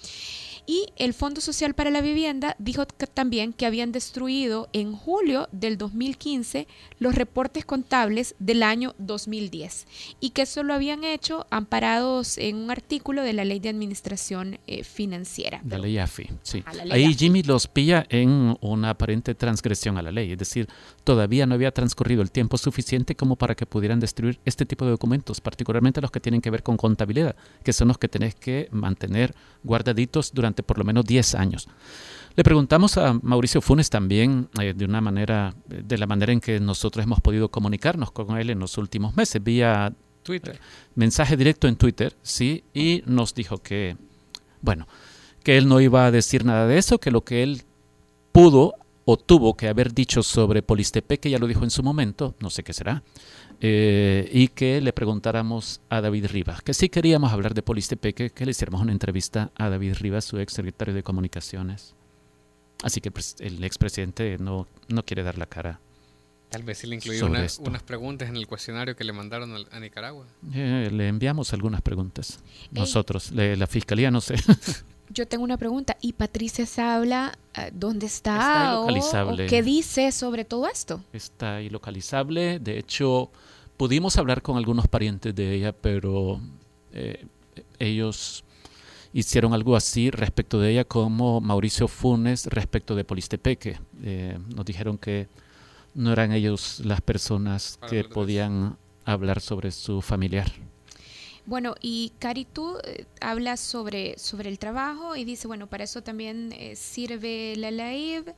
Y el Fondo Social para la Vivienda dijo también que habían destruido en julio del 2015 los reportes contables del año 2010 y que eso lo habían hecho amparados en un artículo de la Ley de Administración eh, Financiera. La ley AFI, sí. Ahí Jimmy los pilla en una aparente transgresión a la ley, es decir, todavía no había transcurrido el tiempo suficiente como para que pudieran destruir este tipo de documentos, particularmente los que tienen que ver con contabilidad, que son los que tenés que mantener guardaditos durante por lo menos 10 años. Le preguntamos a Mauricio Funes también eh, de una manera, de la manera en que nosotros hemos podido comunicarnos con él en los últimos meses, vía Twitter, mensaje directo en Twitter, sí, y nos dijo que, bueno, que él no iba a decir nada de eso, que lo que él pudo o tuvo que haber dicho sobre Polistepeque, ya lo dijo en su momento, no sé qué será, eh, y que le preguntáramos a David Rivas, que sí queríamos hablar de Polistepeque, que le hiciéramos una entrevista a David Rivas, su ex secretario de Comunicaciones. Así que el expresidente no, no quiere dar la cara. Tal vez sí le incluyó unas preguntas en el cuestionario que le mandaron a, Nicaragua. Eh, le enviamos algunas preguntas. Nosotros, la fiscalía no sé. Yo tengo una pregunta. ¿Y Patricia Sabla eh, dónde está? O, ¿Qué dice sobre todo esto? Está ilocalizable. De hecho, pudimos hablar con algunos parientes de ella, pero eh, ellos hicieron algo así respecto de ella como Mauricio Funes respecto de Polistepeque. Eh, nos dijeron que no eran ellos las personas que podían hablar sobre su familiar. Bueno, y Cari, tú eh, hablas sobre, sobre el trabajo y dice, bueno, para eso también eh, sirve la LAIV,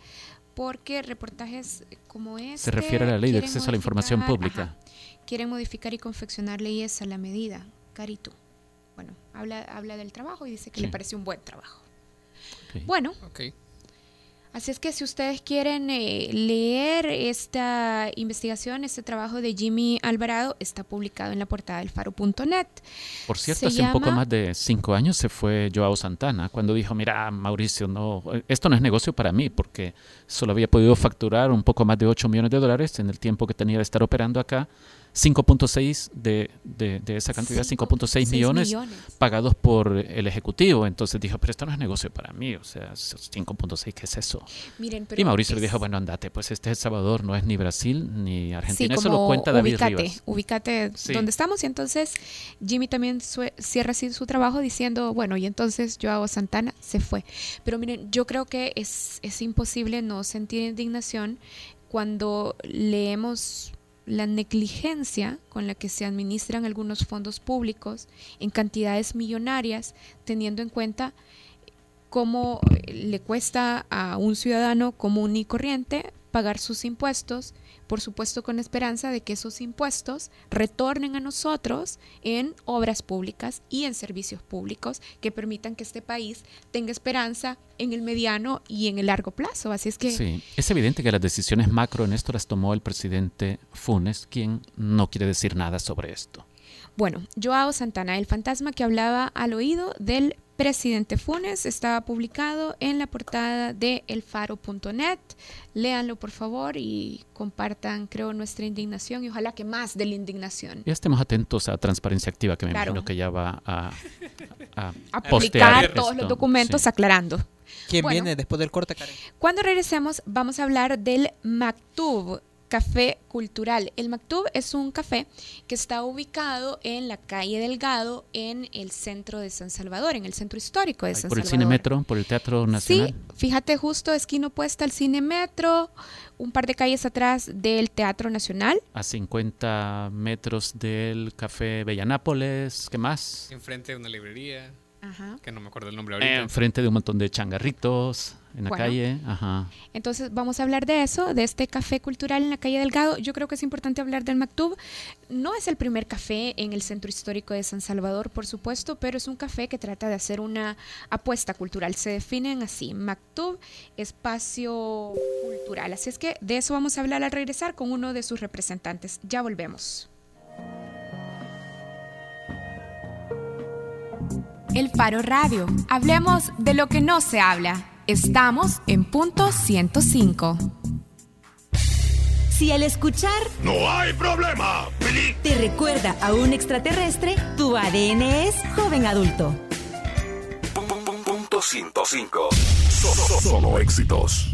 porque reportajes como este... Se refiere a la ley de acceso a la información pública. ajá, quieren modificar y confeccionar leyes a la medida. Cari, tú. Bueno, habla, habla del trabajo y dice que le parece un buen trabajo. Bueno, Ok. Así es que si ustedes quieren eh, leer esta investigación, este trabajo de Jimmy Alvarado, está publicado en la portada del faro.net. Por cierto, Se hace un poco más de cinco años se fue Joao Santana cuando dijo, mira, Mauricio, no, esto no es negocio para mí porque solo había podido facturar un poco más de 8 millones de dólares en el tiempo que tenía de estar operando acá. 5.6 de, de, de esa cantidad, Cinco- 5.6 seis millones, pagados por el Ejecutivo. Entonces dijo, pero esto no es negocio para mí, o sea, 5.6, ¿qué es eso? Miren, pero Y Mauricio le diera, bueno, andate, pues este es El Salvador, no es ni Brasil ni Sí, Argentina, eso lo cuenta David ubícate, Rivas. ubícate Sí. donde estamos y entonces Jimmy también cierra así su trabajo diciendo, bueno, y entonces Joao Santana se fue. Pero miren, yo creo que es, es imposible no sentir indignación cuando leemos la negligencia con la que se administran algunos fondos públicos en cantidades millonarias, teniendo en cuenta cómo eh, le cuesta a un ciudadano común y corriente pagar sus impuestos, por supuesto con la esperanza de que esos impuestos retornen a nosotros en obras públicas y en servicios públicos que permitan que este país tenga esperanza en el mediano y en el largo plazo. Así es que Sí, es evidente que las decisiones macro en esto las tomó el presidente Funes, quien no quiere decir nada sobre esto. Bueno, Joao Santana, el fantasma que hablaba al oído del presidente Funes, estaba publicado en la portada de elfaro.net. Léanlo por favor y compartan, creo, nuestra indignación y ojalá que más de la indignación. Y estemos atentos a Transparencia Activa, que me Claro. imagino que ya va a, a, publicar todos esto. los documentos Sí. aclarando. ¿Quién Bueno. viene después del corte, Karen? Cuando regresemos vamos a hablar del Maktub, café cultural. El Maktub es un café que está ubicado en la calle Delgado, en el centro de San Salvador, en el centro histórico de Ahí San por el Salvador. Cine Metro, por el Teatro Nacional. Sí, fíjate justo esquina opuesta al Cine Metro, un par de calles atrás del Teatro Nacional. A 50 metros del Café Bellanápoles, ¿qué más? Enfrente de una librería, Ajá. que no me acuerdo el nombre ahorita. Enfrente de un montón de changarritos en la Bueno. calle. Ajá. Entonces vamos a hablar de eso, de este café cultural en la calle Delgado. Yo creo que es importante hablar del Maktub. No es el primer café en el centro histórico de San Salvador, por supuesto, pero es un café que trata de hacer una apuesta cultural. Se definen así, Maktub, espacio cultural. Así es que de eso vamos a hablar al regresar con uno de sus representantes. Ya volvemos. El Faro Radio. Hablemos de lo que no se habla. Estamos en punto 105. Si al escuchar No hay problema. te recuerda a un extraterrestre, tu ADN es joven adulto. Punto 105. Solo, solo éxitos.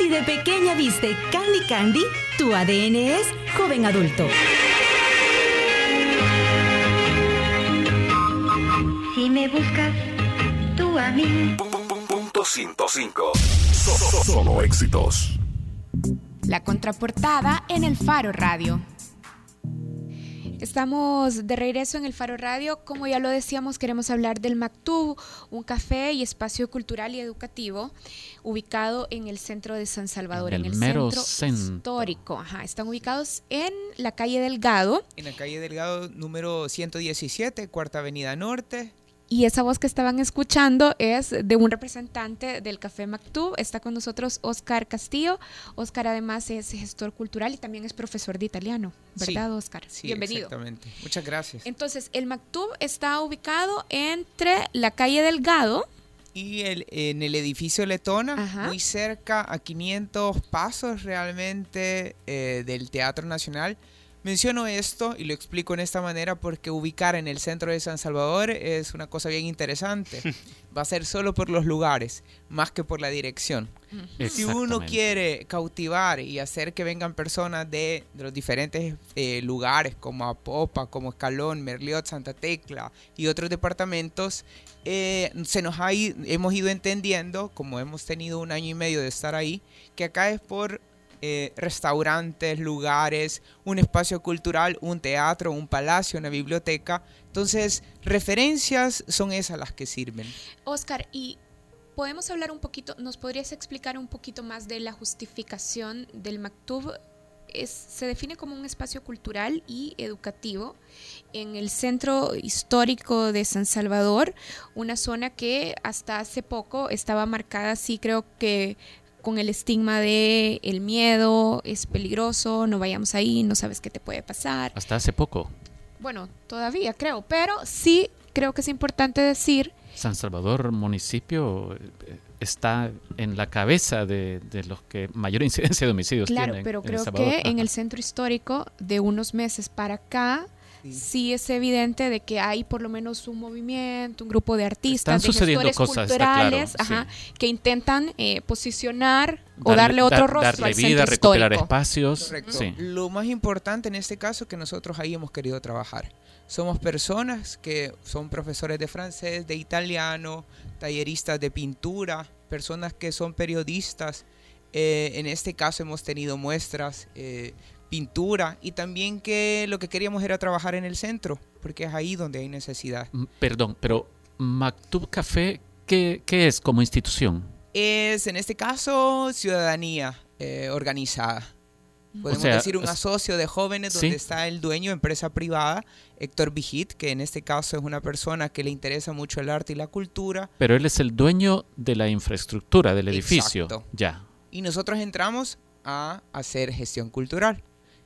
Si de pequeña viste Candy Candy, tu ADN es joven adulto. Si me buscas, tú a mí. Punto 105. Solo, solo éxitos. La contraportada en el Faro Radio. Estamos de regreso en el Faro Radio. Como ya lo decíamos, queremos hablar del Maktub, un café y espacio cultural y educativo ubicado en el centro de San Salvador, En en el el, mero centro centro. histórico. Ajá, están ubicados en la calle Delgado. En la calle Delgado número 117, Cuarta Avenida Norte. Y esa voz que estaban escuchando es de un representante del Café Maktub. Está con nosotros Oscar Castillo. Oscar además es gestor cultural y también es profesor de italiano, ¿verdad, Sí, Oscar? Sí, Bienvenido. Exactamente. Muchas gracias. Entonces, el Maktub está ubicado entre la calle Delgado Y el, en el edificio Letona, Ajá. muy cerca, a 500 pasos realmente eh, del Teatro Nacional. Menciono esto y lo explico en esta manera porque ubicar en el centro de San Salvador es una cosa bien interesante. Va a ser solo por los lugares, más que por la dirección. Si uno quiere cautivar y hacer que vengan personas de, de los diferentes eh, lugares como Apopa, como Escalón, Merliot, Santa Tecla y otros departamentos, eh, se nos ha hemos ido entendiendo, como hemos tenido un año y medio de estar ahí, que acá es por eh, restaurantes, lugares, un espacio cultural, un teatro, un palacio, una biblioteca. Entonces, referencias son esas las que sirven. Oscar, y podemos hablar un poquito, ¿nos podrías explicar un poquito más de la justificación del Mactub? Es, se define como un espacio cultural y educativo en el centro histórico de San Salvador, una zona que hasta hace poco estaba marcada así, creo que con el estigma de el miedo, es peligroso, no vayamos ahí, no sabes qué te puede pasar. Hasta hace poco, Bueno, todavía creo, pero sí creo que es importante decir San Salvador municipio eh, está en la cabeza de, de los que mayor incidencia de homicidios Claro, tienen pero en El creo que en el centro histórico de unos meses para acá sí. es evidente de que hay por lo menos un movimiento, un grupo de artistas, Están de sucediendo gestores cosas, está claro, culturales, ajá, que intentan eh, posicionar o Darle- darle otro dar- rostro darle al vida, centro recuperar histórico. espacios. Correcto. Sí. Lo más importante en este caso que nosotros ahí hemos querido trabajar. Somos personas que son profesores de francés, de italiano, talleristas de pintura, personas que son periodistas. Eh, en este caso hemos tenido muestras, eh, pintura y también que lo que queríamos era trabajar en el centro, porque es ahí donde hay necesidad. Mm, Perdón, pero Maktub Café, ¿qué, qué es como institución? Es en este caso ciudadanía eh, organizada. Podemos sea, decir un asocio de jóvenes donde Sí. está el dueño, empresa privada, Héctor Vigit, que en este caso es una persona que le interesa mucho el arte y la cultura. Pero él es el dueño de la infraestructura del edificio. Exacto. Ya. Y nosotros entramos a hacer gestión cultural.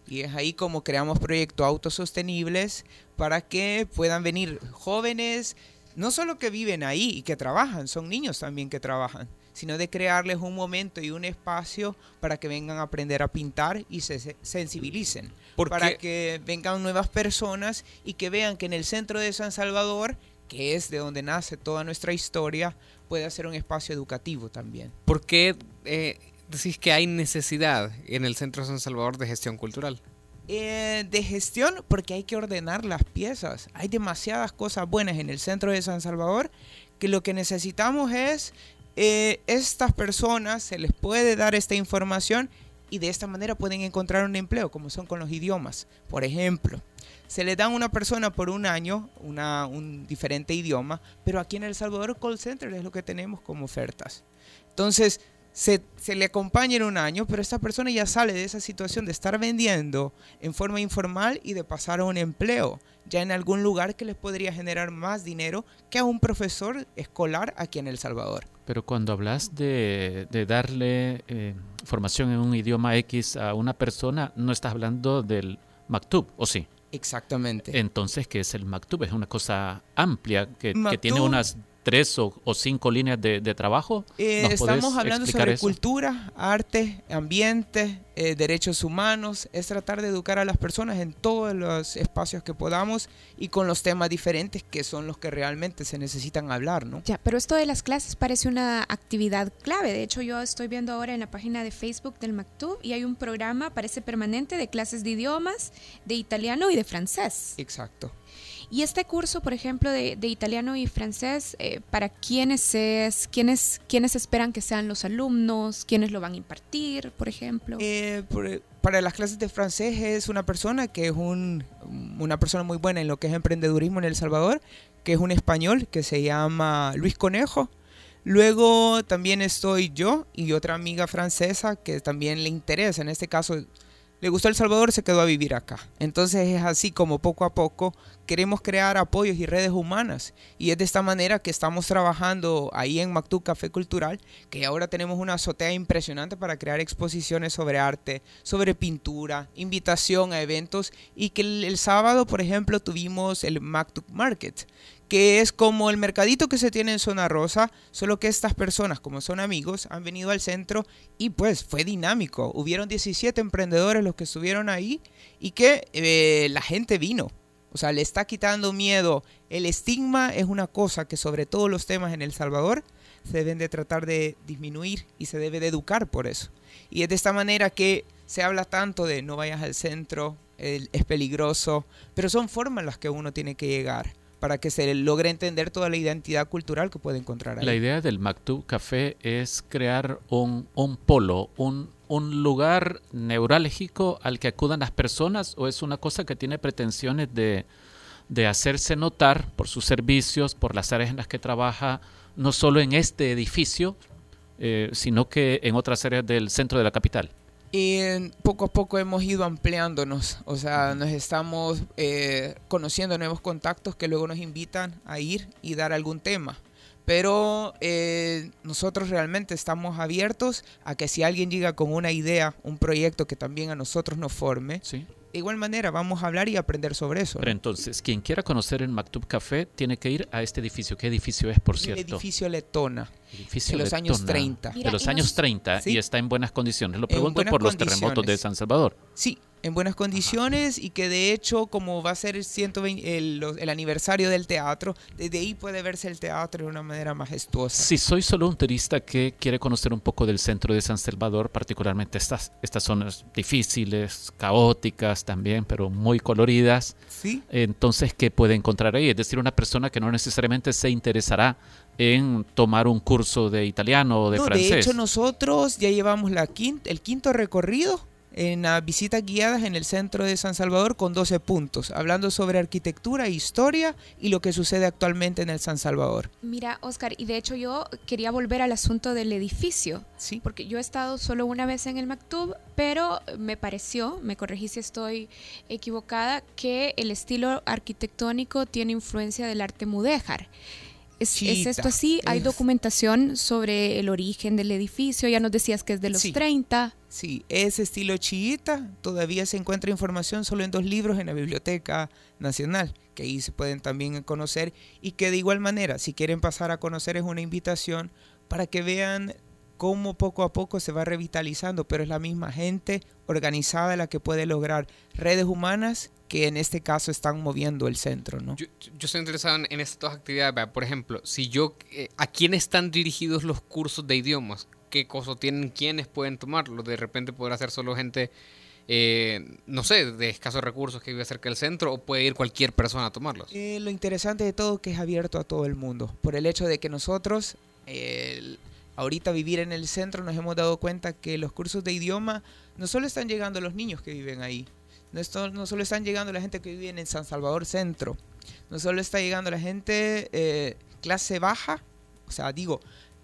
Y es ahí como creamos proyectos autosostenibles para que puedan venir jóvenes, no solo que viven ahí y que trabajan, son niños también que trabajan, sino de crearles un momento y un espacio para que vengan a aprender a pintar y se se sensibilicen. ¿Por para que vengan nuevas personas y que vean que en el centro de San Salvador, que es de donde nace toda nuestra historia, puede ser un espacio educativo también. ¿Por qué eh, decís que hay necesidad en el Centro de San Salvador de gestión cultural? Eh, de gestión porque hay que ordenar las piezas. Hay demasiadas cosas buenas en el centro de San Salvador que lo que necesitamos es eh, estas personas se les puede dar esta información y de esta manera pueden encontrar un empleo como son con los idiomas. Por ejemplo, se le dan a una persona por un año una, un diferente idioma, pero aquí en El Salvador Call Center es lo que tenemos como ofertas. Entonces, se, se le acompaña en un año, pero esta persona ya sale de esa situación de estar vendiendo en forma informal y de pasar a un empleo, ya en algún lugar que les podría generar más dinero que a un profesor escolar aquí en El Salvador. Pero cuando hablas de, de darle eh, formación en un idioma X a una persona, no estás hablando del Maktub, ¿o sí? Exactamente. Entonces, ¿qué es el Maktub? Es una cosa amplia que, tiene unas tres o, o cinco líneas de, de trabajo. Eh, ¿Nos estamos hablando sobre eso? cultura, arte, ambiente, eh, derechos humanos. Es tratar de educar a las personas en todos los espacios que podamos y con los temas diferentes que son los que realmente se necesitan hablar, ¿no? Ya, pero esto de las clases parece una actividad clave. De hecho, yo estoy viendo ahora en la página de Facebook del Mactub y hay un programa, parece permanente, de clases de idiomas, de italiano y de francés. Exacto. Y este curso, por ejemplo, de, de italiano y francés, eh, ¿para quiénes es? ¿Quiénes, ¿Quiénes esperan que sean los alumnos? ¿Quiénes lo van a impartir, por ejemplo? Eh, por- para las clases de francés es una persona que es un, una persona muy buena en lo que es emprendedurismo en El Salvador, que es un español que se llama Luis Conejo. Luego también estoy yo y otra amiga francesa que también le interesa, en este caso le gustó El Salvador, se quedó a vivir acá. Entonces es así como poco a poco queremos crear apoyos y redes humanas. Y es de esta manera que estamos trabajando ahí en Mactú Café Cultural, que ahora tenemos una azotea impresionante para crear exposiciones sobre arte, sobre pintura, invitación a eventos. Y que el, sábado, por ejemplo, tuvimos el Mactú Market, que es como el mercadito que se tiene en Zona Rosa, solo que estas personas, como son amigos, han venido al centro y pues fue dinámico. Hubieron 17 emprendedores los que estuvieron ahí y que eh, la gente vino. O sea, le está quitando miedo. El estigma es una cosa que sobre todos los temas en El Salvador se deben de tratar de disminuir y se debe de educar por eso. Y es de esta manera que se habla tanto de no vayas al centro, es peligroso, pero son formas las que uno tiene que llegar para que se logre entender toda la identidad cultural que puede encontrar ahí. La idea del Maktub Café es crear un polo, un, un lugar neurálgico al que acudan las personas o es una cosa que tiene pretensiones de, de hacerse notar por sus servicios, por las áreas en las que trabaja, no solo en este edificio, eh, sino que en otras áreas del centro de la capital. Y poco a poco hemos ido ampliándonos, o sea, nos estamos eh, conociendo nuevos contactos que luego nos invitan a ir y dar algún tema. Pero eh, nosotros realmente estamos abiertos a que si alguien llega con una idea, un proyecto que también a nosotros nos forme, Sí. de igual manera vamos a hablar y aprender sobre eso. Pero entonces, quien quiera conocer el Maktub Café tiene que ir a este edificio. ¿Qué edificio es, por El cierto? edificio Letona. Edificio de los años Letona, 30. de Mira, los y años nos- 30 Sí. y está en buenas condiciones. Lo pregunto por los terremotos de. San Salvador. Sí, en buenas condiciones y que de hecho como va a ser el, 120 el, los- el aniversario del teatro, desde ahí puede verse el teatro de una manera majestuosa. Si soy solo un turista que quiere conocer un poco del centro de San Salvador, particularmente estas, estas zonas difíciles, caóticas también, pero muy coloridas, Sí, entonces, ¿qué puede encontrar ahí? Es decir, una persona que no necesariamente se interesará en tomar un curso de italiano o de No, francés. de hecho nosotros ya llevamos la quin- el quinto recorrido en las visitas guiadas en el centro de San Salvador con 12 puntos, hablando sobre arquitectura, historia y lo que sucede actualmente en el San Salvador. Mira, Oscar, y de hecho yo quería volver al asunto del edificio, Sí. porque yo he estado solo una vez en el Mactub, pero me pareció, me corregí si estoy equivocada, que el estilo arquitectónico tiene influencia del arte mudéjar. ¿Es, ¿es esto así? ¿Hay es- documentación sobre el origen del edificio? Ya nos decías que es de los Sí. 30. Sí, ese estilo chiita todavía se encuentra información solo en dos libros en la Biblioteca Nacional, que ahí se pueden también conocer y que de igual manera, si quieren pasar a conocer, es una invitación para que vean cómo poco a poco se va revitalizando, pero es la misma gente organizada la que puede lograr redes humanas que en este caso están moviendo el centro, ¿no? Yo, yo estoy interesado en, en estas dos actividades. Por ejemplo, si yo, eh, ¿a quién están dirigidos los cursos de idiomas? ¿Qué costo tienen? ¿Quiénes pueden tomarlo? De repente podrá ser solo gente, eh, no sé, de escasos recursos que vive cerca del centro o puede ir cualquier persona a tomarlos. Eh, lo interesante de todo que es abierto a todo el mundo, por el hecho de que nosotros, ahorita vivir en el centro, nos hemos dado cuenta que los cursos de idioma no solo están llegando a los niños que viven ahí, no, no solo están llegando la gente que vive en San Salvador Centro, no solo está llegando la gente eh, clase baja, o sea, digo,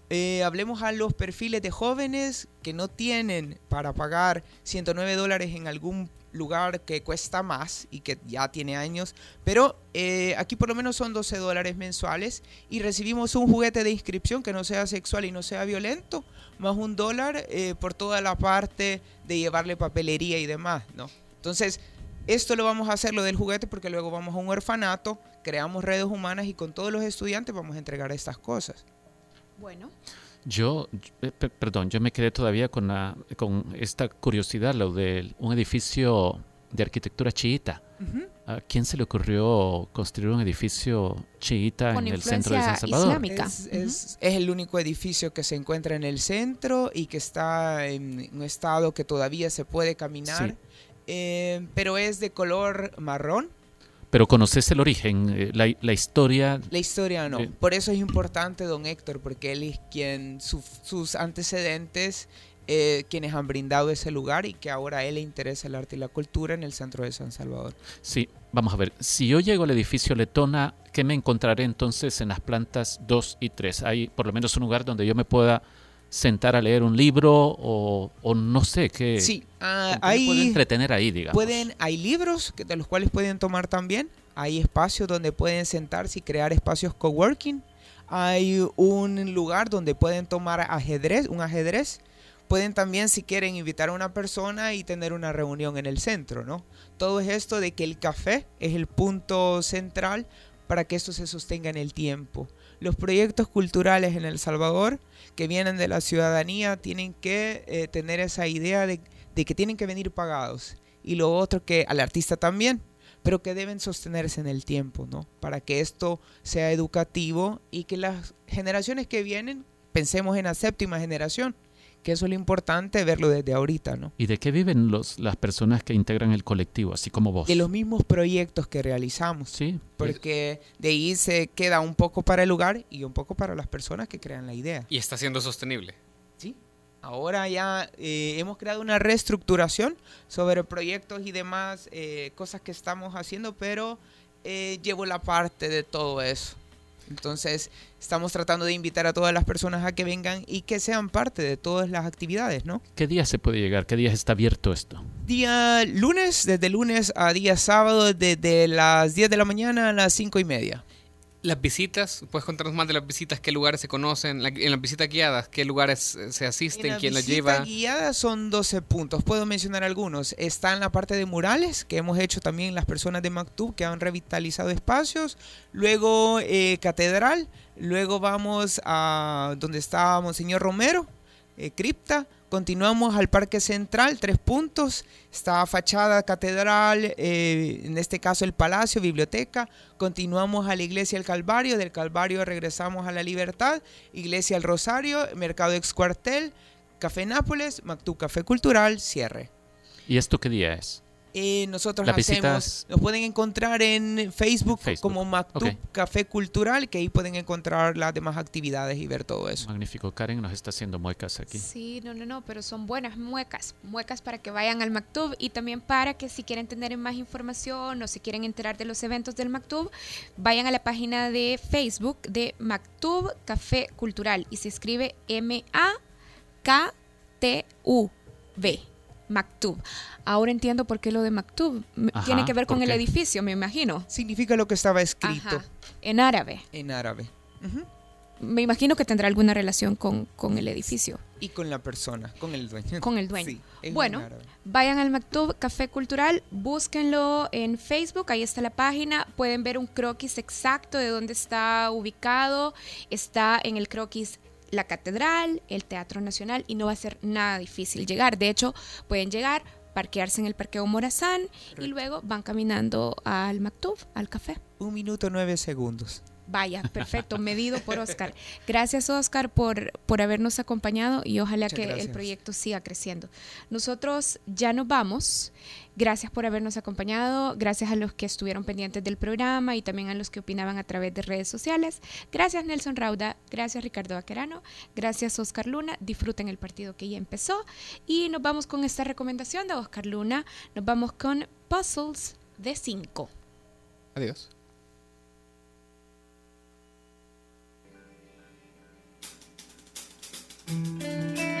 eh, hablemos a los perfiles de jóvenes que no tienen para pagar 109 dólares en algún lugar que cuesta más y que ya tiene años, pero eh, aquí por lo menos son 12 dólares mensuales y recibimos un juguete de inscripción que no sea sexual y no sea violento, más un dólar eh, por toda la parte de llevarle papelería y demás, ¿no? Entonces, esto lo vamos a hacer lo del juguete porque luego vamos a un orfanato, creamos redes humanas y con todos los estudiantes vamos a entregar estas cosas. Bueno, Yo, eh, per- perdón, yo me quedé todavía con, la, con esta curiosidad, lo de un edificio de arquitectura chiita. Ujú. ¿A quién se le ocurrió construir un edificio chiita Con en el centro de San Salvador? islámica. Es, es- es el único edificio que se encuentra en el centro y que está en un estado que todavía se puede caminar, Sí. Eh, pero es de color marrón. Pero conoces el origen, eh, la, la historia. La historia no. Sí. Por eso es importante don Héctor, porque él es quien, su- sus antecedentes, eh, quienes han brindado ese lugar y que ahora a él le interesa el arte y la cultura en el centro de San Salvador. Sí, vamos a ver. Si yo llego al edificio Letona, ¿qué me encontraré entonces en las plantas 2 y 3? ¿Hay por lo menos un lugar donde yo me pueda sentar a leer un libro o, o no sé qué? Sí, ah, ¿con qué me puedo hay... entretener ahí, digamos. Pueden, hay libros que- de los cuales pueden tomar también. Hay espacios donde pueden sentarse y crear espacios coworking. Hay un lugar donde pueden tomar ajedrez, un ajedrez. Pueden también, si quieren, invitar a una persona y tener una reunión en el centro, ¿no? Todo es esto de que el café es el punto central para que esto se sostenga en el tiempo. Los proyectos culturales en El Salvador que vienen de la ciudadanía tienen que eh, tener esa idea de, de que tienen que venir pagados. Y lo otro que al artista también, pero que deben sostenerse en el tiempo, ¿no? Para que esto sea educativo y que las generaciones que vienen, pensemos en la séptima generación, que eso es lo importante verlo desde ahorita, ¿no? ¿Y de qué viven los, las personas que integran el colectivo, así como vos? De los mismos proyectos que realizamos. Sí. Porque de ahí se queda un poco para el lugar y un poco para las personas que crean la idea. Y está siendo sostenible. Sí. Ahora ya eh, hemos creado una reestructuración sobre proyectos y demás eh, cosas que estamos haciendo, pero eh, llevo la parte de todo eso. Entonces, estamos tratando de invitar a todas las personas a que vengan y que sean parte de todas las actividades, ¿no? ¿Qué día se puede llegar? ¿Qué días está abierto esto? Día lunes, desde lunes a día sábado, desde las 10 de la mañana a las 5 y media. Las visitas, ¿puedes contarnos más de las visitas? ¿Qué lugares se conocen? En las visitas guiadas, ¿qué lugares eh, se asisten? En ¿Quién las lleva? guiada son 12 puntos. Puedo mencionar algunos. Está en la parte de murales, que hemos hecho también las personas de Mactub, que han revitalizado espacios. Luego eh, Catedral. Luego vamos a donde está Monseñor Romero, eh, Cripta. Continuamos al Parque Central, tres puntos. Está fachada catedral, eh, en este caso el Palacio, biblioteca. Continuamos a la Iglesia del Calvario. Del Calvario regresamos a la Libertad. Iglesia del Rosario, Mercado Ex Cuartel, Café Nápoles, Mactú Café Cultural, cierre. ¿Y esto qué día es? Eh, nosotros hacemos, visitas- nos pueden encontrar en Facebook, Facebook, como Mactú ok. Café Cultural, que ahí pueden encontrar las demás actividades y ver todo eso. Magnífico. Karen nos está haciendo muecas aquí. Sí, no, no, no, pero son buenas muecas, muecas para que vayan al Mactub y también para que si quieren tener más información o si quieren enterar de los eventos del Mactub, vayan a la página de Facebook de Mactub Café Cultural y se escribe M-A-K-T-U-B, Mactub. Ahora entiendo por qué lo de Mactub M- Ajá, tiene que ver ¿por con el edificio, me imagino. Significa lo que estaba escrito Ajá, en árabe. en árabe. Me imagino que tendrá alguna relación con, con el edificio. Y con la persona, con el dueño. Con el dueño. Sí, bueno, vayan al Mactub Café Cultural, búsquenlo en Facebook, ahí está la página, pueden ver un croquis exacto de dónde está ubicado, está en el croquis la catedral, el Teatro Nacional y no va a ser nada difícil llegar. De hecho, pueden llegar, parquearse en el Parqueo Morazán y luego van caminando al Mactub, al café. Un minuto nueve segundos. Vaya, perfecto, medido por Oscar. Gracias Oscar por, por habernos acompañado y ojalá Muchas que el proyecto siga creciendo. Nosotros ya nos vamos. Gracias por habernos acompañado, gracias a los que estuvieron pendientes del programa y también a los que opinaban a través de redes sociales. Gracias Nelson Rauda, gracias Ricardo Vaquerano, gracias Oscar Luna. Disfruten el partido que ya empezó y nos vamos con esta recomendación de Oscar Luna. Nos vamos con Puzzles de 5. Adiós. Música